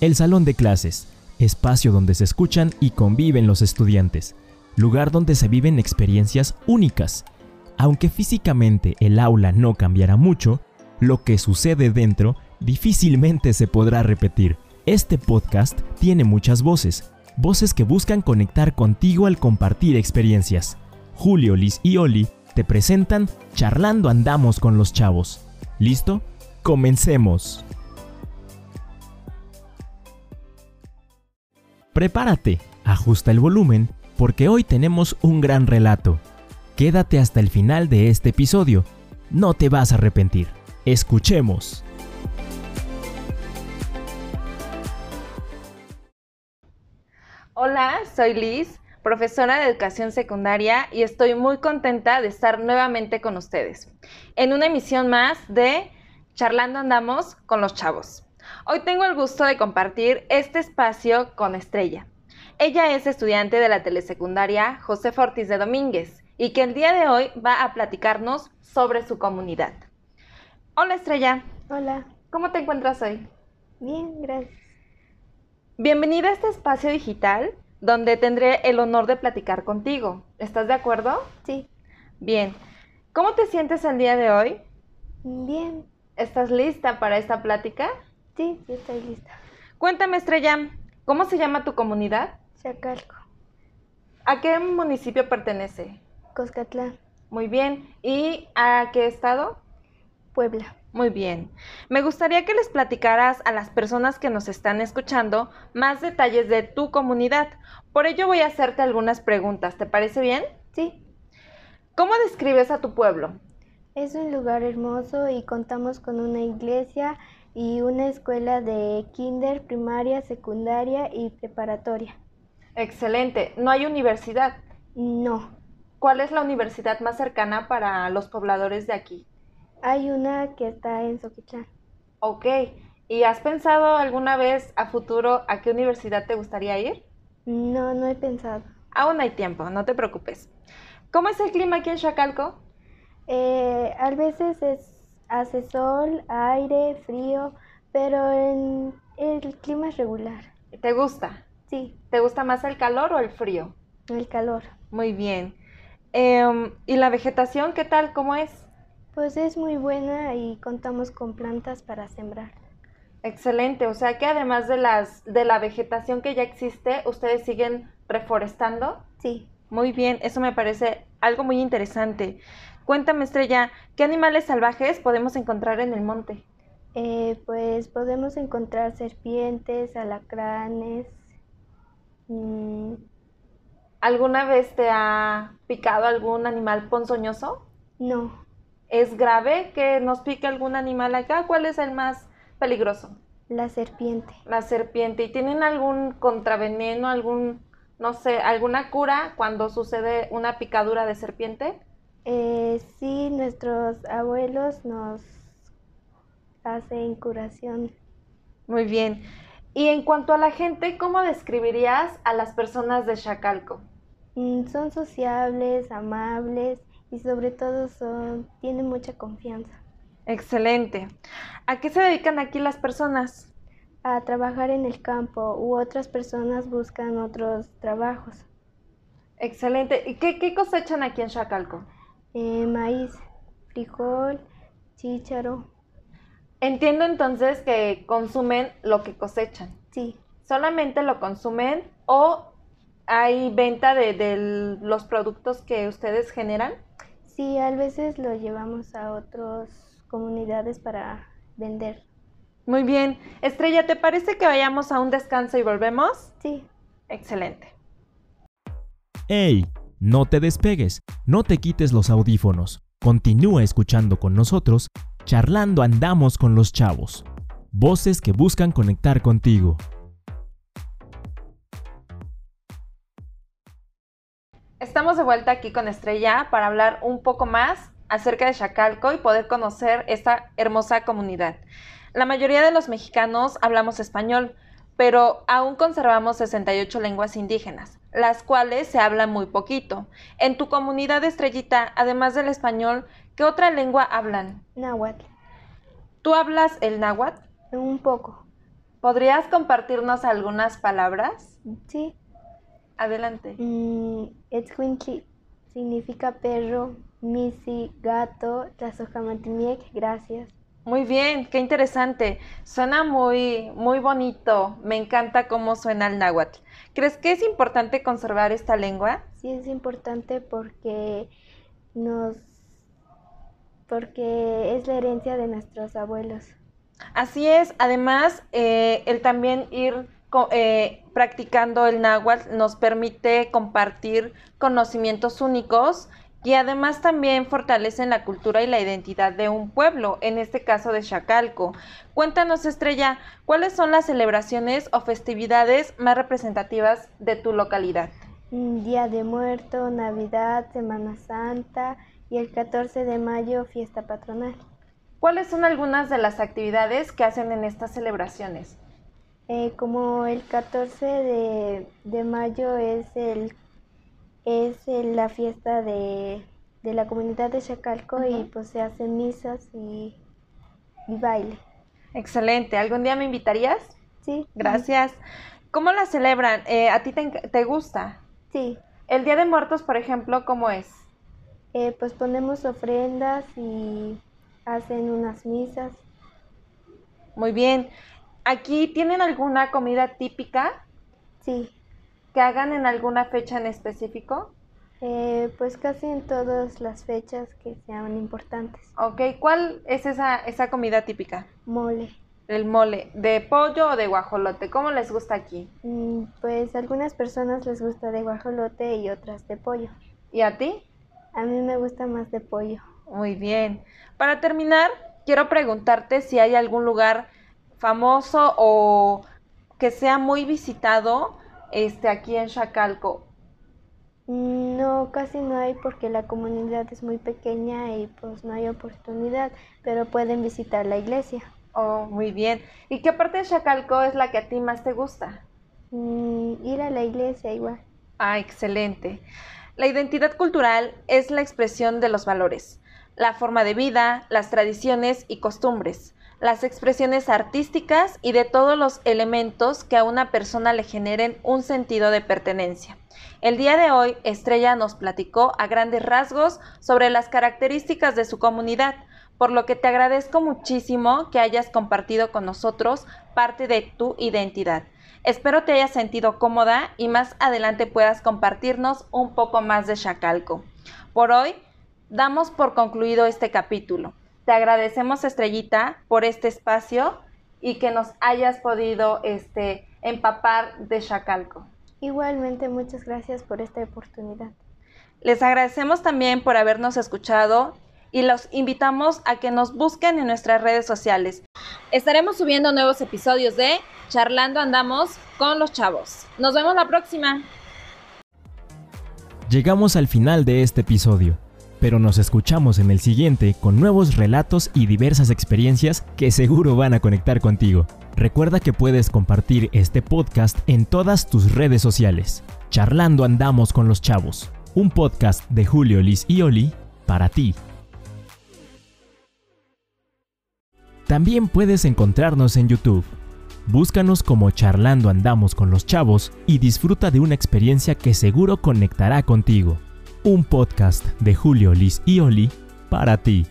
El salón de clases, espacio donde se escuchan y conviven los estudiantes, lugar donde se viven experiencias únicas. Aunque físicamente el aula no cambiará mucho, lo que sucede dentro difícilmente se podrá repetir. Este podcast tiene muchas voces, voces que buscan conectar contigo al compartir experiencias. Julio, Liz y Oli te presentan Charlando Andamos con los Chavos. ¿Listo? Comencemos. Prepárate, ajusta el volumen, porque hoy tenemos un gran relato. Quédate hasta el final de este episodio. No te vas a arrepentir. Escuchemos. Hola, soy Liz, profesora de educación secundaria y estoy muy contenta de estar nuevamente con ustedes en una emisión más de Charlando Andamos con los Chavos. Hoy tengo el gusto de compartir este espacio con Estrella. Ella es estudiante de la telesecundaria José Fortis de Domínguez y que el día de hoy va a platicarnos sobre su comunidad. Hola Estrella. Hola. ¿Cómo te encuentras hoy? Bien, gracias. Bienvenida a este espacio digital donde tendré el honor de platicar contigo. ¿Estás de acuerdo? Sí. Bien. ¿Cómo te sientes el día de hoy? Bien. ¿Estás lista para esta plática? Sí, sí estoy lista. Cuéntame, Estrella, ¿cómo se llama tu comunidad? Chacalco. ¿A qué municipio pertenece? Coscatlán. Muy bien. ¿Y a qué estado? Puebla. Muy bien. Me gustaría que les platicaras a las personas que nos están escuchando más detalles de tu comunidad. Por ello voy a hacerte algunas preguntas. ¿Te parece bien? Sí. ¿Cómo describes a tu pueblo? Es un lugar hermoso y contamos con una iglesia y una escuela de kinder, primaria, secundaria y preparatoria. Excelente. ¿No hay universidad? No. ¿Cuál es la universidad más cercana para los pobladores de aquí? Hay una que está en Soquitlán. Ok. ¿Y has pensado alguna vez a futuro a qué universidad te gustaría ir? No, no he pensado. Aún hay tiempo, no te preocupes. ¿Cómo es el clima aquí en Chacalco? Eh, a veces es, hace sol, aire, frío, pero en, el clima es regular. ¿Te gusta? Sí. ¿Te gusta más el calor o el frío? El calor. Muy bien. Em, ¿Y la vegetación qué tal? ¿Cómo es? Pues es muy buena y contamos con plantas para sembrar. Excelente, o sea que además de las de la vegetación que ya existe, ustedes siguen reforestando. Sí. Muy bien, eso me parece algo muy interesante. Cuéntame, Estrella, ¿qué animales salvajes podemos encontrar en el monte? Eh, pues podemos encontrar serpientes, alacranes. Mm, ¿Alguna vez te ha picado algún animal ponzoñoso? no, ¿Es grave que nos pique algún animal acá? ¿Cuál es el más peligroso? la serpiente. La serpiente. ¿Y tienen algún contraveneno, algún, no sé, alguna cura cuando sucede una picadura de serpiente? Eh, sí, nuestros abuelos nos hacen curación. Muy bien. Y en cuanto a la gente, ¿cómo describirías a las personas de Chacalco? Mm, son sociables, amables y sobre todo son, tienen mucha confianza. Excelente. ¿A qué se dedican aquí las personas? A trabajar en el campo u otras personas buscan otros trabajos. Excelente. ¿Y qué, qué cosechan aquí en Chacalco? Eh, maíz, frijol, chícharo. Entiendo entonces que consumen lo que cosechan. Sí, ¿Solamente lo consumen o hay venta de, de los productos que ustedes generan? sí, a veces lo llevamos a otras comunidades para vender. Muy bien. Estrella, ¿te parece que vayamos a un descanso y volvemos? Sí, Excelente. ¡Ey! No te despegues, no te quites los audífonos. Continúa escuchando con nosotros, charlando andamos con los chavos. Voces que buscan conectar contigo. Estamos de vuelta aquí con Estrella para hablar un poco más acerca de Chacalco y poder conocer esta hermosa comunidad. La mayoría de los mexicanos hablamos español, pero aún conservamos 68 lenguas indígenas, las cuales se hablan muy poquito. En tu comunidad Estrellita, además del español, ¿qué otra lengua hablan? náhuatl, ¿Tú hablas el náhuatl? un poco. ¿Podrías compartirnos algunas palabras? Sí. Adelante. Mm, significa perro, misi, gato, tlazojamatimiek, gracias. Muy bien, qué interesante. Suena muy, muy bonito. Me encanta cómo suena el náhuatl. ¿Crees que es importante conservar esta lengua? Sí, es importante porque nos porque es la herencia de nuestros abuelos. Así es, además, eh, el también ir eh, practicando el náhuatl nos permite compartir conocimientos únicos y además también fortalecen la cultura y la identidad de un pueblo, en este caso de Chacalco. Cuéntanos, Estrella, ¿cuáles son las celebraciones o festividades más representativas de tu localidad? Mm, Día de Muerto, Navidad, Semana Santa y el 14 de mayo, fiesta patronal. ¿Cuáles son algunas de las actividades que hacen en estas celebraciones? Eh, como el 14 de, de mayo es el es el- la fiesta de, de la comunidad de Chacalco y pues se hacen misas y, y baile. Excelente. ¿Algún día me invitarías? Sí. Gracias. ¿Cómo la celebran? Eh, ¿A ti te, te gusta? Sí. El Día de Muertos, por ejemplo, ¿cómo es? Eh, pues ponemos ofrendas y hacen unas misas. Muy bien. ¿Aquí tienen alguna comida típica Sí. Que hagan en alguna fecha en específico? Eh, pues casi en todas las fechas que sean importantes. Ok, ¿cuál es esa, esa comida típica? Mole. El mole, ¿de pollo o de guajolote? ¿Cómo les gusta aquí? Mm, pues a algunas personas les gusta de guajolote y otras de pollo. ¿Y a ti? A mí me gusta más de pollo. Muy bien. Para terminar, quiero preguntarte si hay algún lugar famoso o que sea muy visitado este, aquí en Chacalco. No, casi no hay porque la comunidad es muy pequeña y pues no hay oportunidad, pero pueden visitar la iglesia. Oh, muy bien. ¿Y qué parte de Chacalco es la que a ti más te gusta? Mm, ir a la iglesia igual. Ah, excelente. La identidad cultural es la expresión de los valores, la forma de vida, las tradiciones y costumbres, las expresiones artísticas y de todos los elementos que a una persona le generen un sentido de pertenencia. El día de hoy, Estrella nos platicó a grandes rasgos sobre las características de su comunidad, por lo que te agradezco muchísimo que hayas compartido con nosotros parte de tu identidad. Espero te hayas sentido cómoda y más adelante puedas compartirnos un poco más de Chacalco. Por hoy, damos por concluido este capítulo. Te agradecemos, Estrellita, por este espacio y que nos hayas podido este, empapar de Chacalco. Igualmente, muchas gracias por esta oportunidad. Les agradecemos también por habernos escuchado y los invitamos a que nos busquen en nuestras redes sociales. Estaremos subiendo nuevos episodios de Charlando Andamos con los Chavos. Nos vemos la próxima. Llegamos al final de este episodio, pero nos escuchamos en el siguiente con nuevos relatos y diversas experiencias que seguro van a conectar contigo. Recuerda que puedes compartir este podcast en todas tus redes sociales. Charlando andamos con los chavos, un podcast de Julio Liz y Oli para ti. También puedes encontrarnos en YouTube. Búscanos como Charlando Andamos con los Chavos y disfruta de una experiencia que seguro conectará contigo. Un podcast de Julio, Liz y Oli para ti.